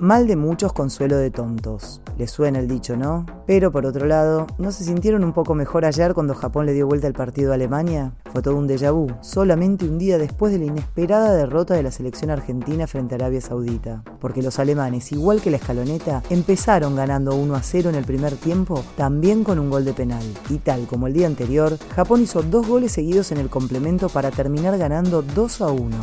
Mal de muchos, consuelo de tontos. Les suena el dicho, ¿no? Pero por otro lado, ¿no se sintieron un poco mejor ayer cuando Japón le dio vuelta el partido a Alemania? Fue todo un déjà vu, solamente un día después de la inesperada derrota de la selección argentina frente a Arabia Saudita. Porque los alemanes, igual que la escaloneta, empezaron ganando 1 a 0 en el primer tiempo, también con un gol de penal. Y tal como el día anterior, Japón hizo dos goles seguidos en el complemento para terminar ganando 2 a 1.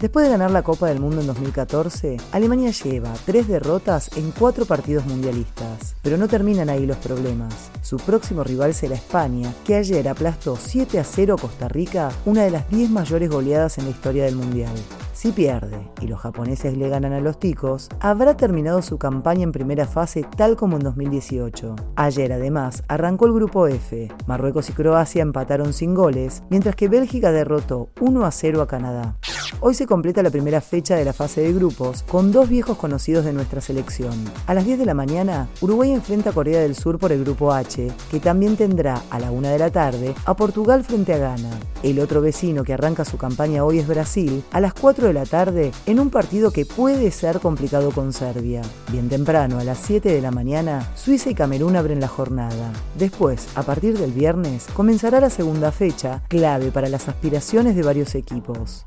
Después de ganar la Copa del Mundo en 2014, Alemania lleva tres derrotas en cuatro partidos mundialistas. Pero no terminan ahí los problemas. Su próximo rival será España, que ayer aplastó 7 a 0 a Costa Rica, una de las 10 mayores goleadas en la historia del Mundial. Si pierde y los japoneses le ganan a los ticos, habrá terminado su campaña en primera fase tal como en 2018. Ayer además arrancó el grupo F. Marruecos y Croacia empataron sin goles, mientras que Bélgica derrotó 1 a 0 a Canadá. Hoy se completa la primera fecha de la fase de grupos con dos viejos conocidos de nuestra selección. A las 10 de la mañana, Uruguay enfrenta a Corea del Sur por el grupo H, que también tendrá a la 1 de la tarde a Portugal frente a Ghana. El otro vecino que arranca su campaña hoy es Brasil, a las 4 de la tarde, en un partido que puede ser complicado con Serbia. Bien temprano, a las 7 de la mañana, Suiza y Camerún abren la jornada. Después, a partir del viernes, comenzará la segunda fecha, clave para las aspiraciones de varios equipos.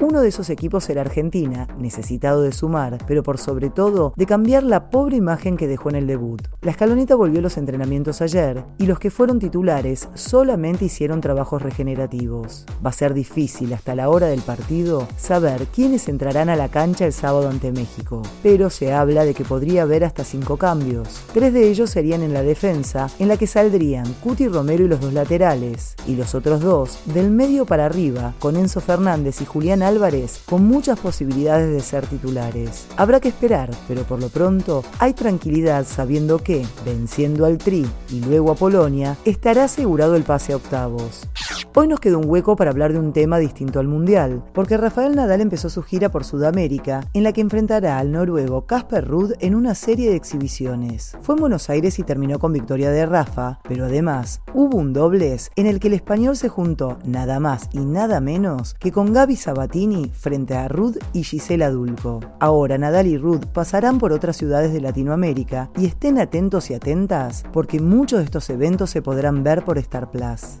Uno de esos equipos era Argentina, necesitado de sumar, pero por sobre todo de cambiar la pobre imagen que dejó en el debut. La escaloneta volvió a los entrenamientos ayer y los que fueron titulares solamente hicieron trabajos regenerativos. Va a ser difícil hasta la hora del partido saber quiénes entrarán a la cancha el sábado ante México, pero se habla de que podría haber hasta cinco cambios. Tres de ellos serían en la defensa, en la que saldrían Cuti Romero y los dos laterales, y los otros dos del medio para arriba, con Enzo Fernández y Julián Álvarez con muchas posibilidades de ser titulares. Habrá que esperar, pero por lo pronto hay tranquilidad sabiendo que, venciendo al Tri y luego a Polonia, estará asegurado el pase a octavos. Hoy nos queda un hueco para hablar de un tema distinto al Mundial, porque Rafael Nadal empezó su gira por Sudamérica, en la que enfrentará al noruego Casper Ruud en una serie de exhibiciones. Fue en Buenos Aires y terminó con victoria de Rafa, pero además hubo un dobles en el que el español se juntó nada más y nada menos que con Gaby Sabatini frente a Ruud y Gisela Dulco. Ahora Nadal y Ruud pasarán por otras ciudades de Latinoamérica y estén atentos y atentas porque muchos de estos eventos se podrán ver por Star Plus.